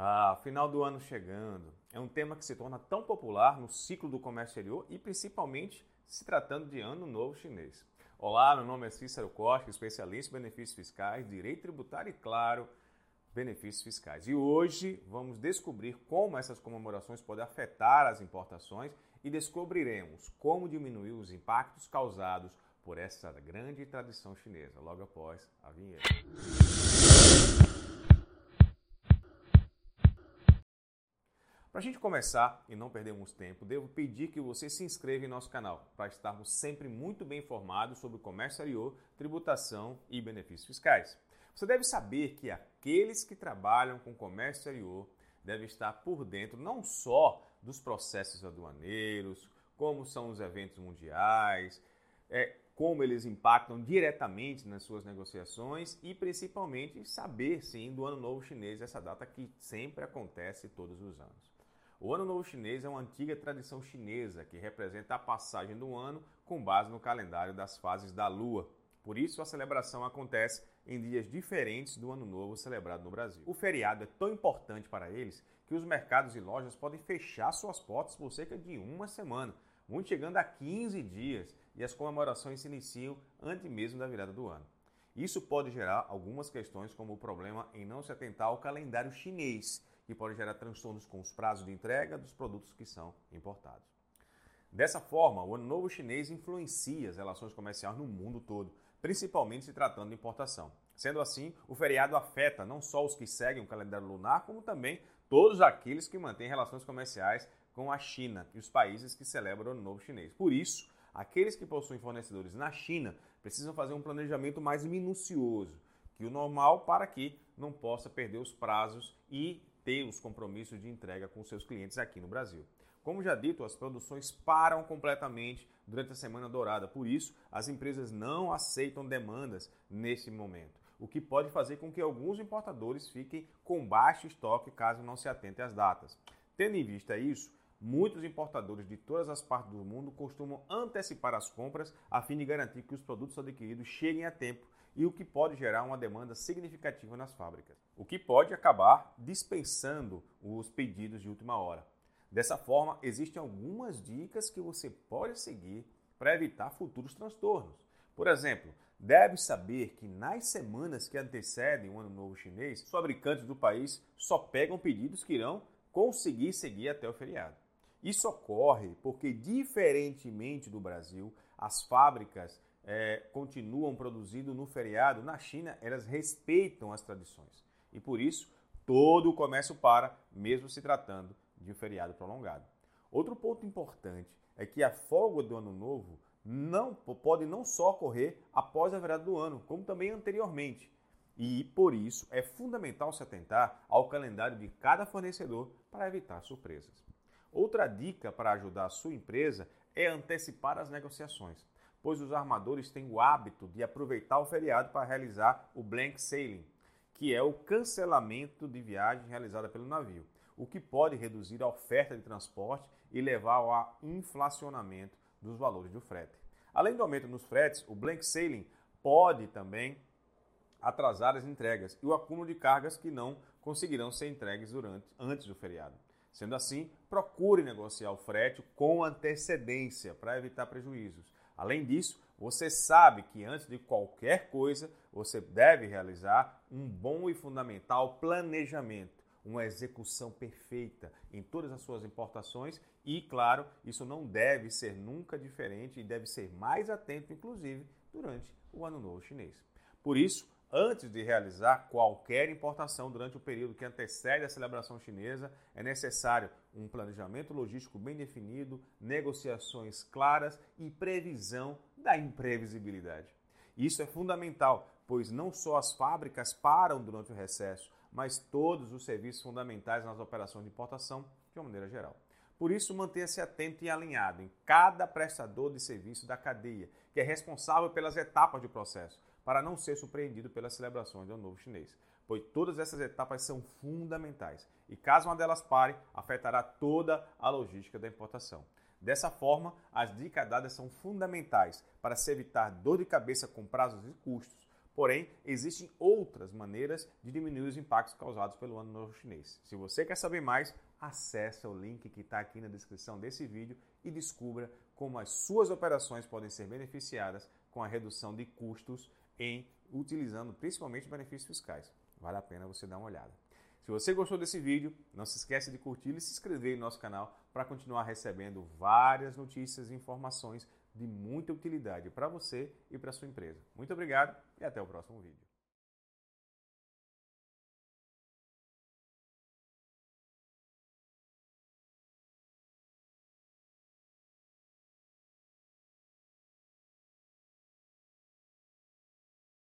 Ah, final do ano chegando. É um tema que se torna tão popular no ciclo do comércio exterior e principalmente se tratando de Ano Novo Chinês. Olá, meu nome é Cícero Costa, especialista em benefícios fiscais, direito tributário e, claro, benefícios fiscais. E hoje vamos descobrir como essas comemorações podem afetar as importações e descobriremos como diminuir os impactos causados por essa grande tradição chinesa, logo após a vinheta. Para a gente começar e não perdermos tempo, devo pedir que você se inscreva em nosso canal para estarmos sempre muito bem informados sobre o comércio exterior, tributação e benefícios fiscais. Você deve saber que aqueles que trabalham com comércio exterior devem estar por dentro não só dos processos aduaneiros, como são os eventos mundiais, é, como eles impactam diretamente nas suas negociações e principalmente saber sim do Ano Novo Chinês, essa data que sempre acontece todos os anos. O Ano Novo Chinês é uma antiga tradição chinesa que representa a passagem do ano com base no calendário das fases da Lua. Por isso, a celebração acontece em dias diferentes do Ano Novo celebrado no Brasil. O feriado é tão importante para eles que os mercados e lojas podem fechar suas portas por cerca de uma semana, muito chegando a 15 dias, e as comemorações se iniciam antes mesmo da virada do ano. Isso pode gerar algumas questões, como o problema em não se atentar ao calendário chinês, que pode gerar transtornos com os prazos de entrega dos produtos que são importados. Dessa forma, o Ano Novo Chinês influencia as relações comerciais no mundo todo, principalmente se tratando de importação. Sendo assim, o feriado afeta não só os que seguem o calendário lunar, como também todos aqueles que mantêm relações comerciais com a China e os países que celebram o Ano Novo Chinês. Por isso, aqueles que possuem fornecedores na China precisam fazer um planejamento mais minucioso que o normal para que não possa perder os prazos e ter os compromissos de entrega com seus clientes aqui no Brasil. Como já dito, as produções param completamente durante a Semana Dourada, por isso as empresas não aceitam demandas nesse momento, o que pode fazer com que alguns importadores fiquem com baixo estoque caso não se atentem às datas. Tendo em vista isso, muitos importadores de todas as partes do mundo costumam antecipar as compras a fim de garantir que os produtos adquiridos cheguem a tempo e o que pode gerar uma demanda significativa nas fábricas, o que pode acabar dispensando os pedidos de última hora. Dessa forma, existem algumas dicas que você pode seguir para evitar futuros transtornos. Por exemplo, deve saber que nas semanas que antecedem o Ano Novo Chinês, os fabricantes do país só pegam pedidos que irão conseguir seguir até o feriado. Isso ocorre porque, diferentemente do Brasil, as fábricas é, continuam produzindo no feriado, na China elas respeitam as tradições. E por isso, todo o comércio para, mesmo se tratando de um feriado prolongado. Outro ponto importante é que a folga do ano novo não pode não só ocorrer após a virada do ano, como também anteriormente. E por isso é fundamental se atentar ao calendário de cada fornecedor para evitar surpresas. Outra dica para ajudar a sua empresa é antecipar as negociações pois os armadores têm o hábito de aproveitar o feriado para realizar o blank sailing, que é o cancelamento de viagem realizada pelo navio, o que pode reduzir a oferta de transporte e levar ao inflacionamento dos valores do frete. Além do aumento nos fretes, o blank sailing pode também atrasar as entregas e o acúmulo de cargas que não conseguirão ser entregues durante, antes do feriado. Sendo assim, procure negociar o frete com antecedência para evitar prejuízos. Além disso, você sabe que antes de qualquer coisa, você deve realizar um bom e fundamental planejamento, uma execução perfeita em todas as suas importações e, claro, isso não deve ser nunca diferente e deve ser mais atento, inclusive, durante o Ano Novo Chinês. Por isso, Antes de realizar qualquer importação durante o período que antecede a celebração chinesa, é necessário um planejamento logístico bem definido, negociações claras e previsão da imprevisibilidade. Isso é fundamental, pois não só as fábricas param durante o recesso, mas todos os serviços fundamentais nas operações de importação de uma maneira geral. Por isso, mantenha-se atento e alinhado em cada prestador de serviço da cadeia, que é responsável pelas etapas do processo para não ser surpreendido pelas celebrações do Ano Novo Chinês, pois todas essas etapas são fundamentais e caso uma delas pare, afetará toda a logística da importação. Dessa forma, as dicas dadas são fundamentais para se evitar dor de cabeça com prazos e custos, Porém, existem outras maneiras de diminuir os impactos causados pelo ano novo chinês. Se você quer saber mais, acesse o link que está aqui na descrição desse vídeo e descubra como as suas operações podem ser beneficiadas com a redução de custos em utilizando principalmente benefícios fiscais. Vale a pena você dar uma olhada. Se você gostou desse vídeo, não se esqueça de curtir e se inscrever no nosso canal para continuar recebendo várias notícias e informações de muita utilidade para você e para sua empresa. Muito obrigado e até o próximo vídeo.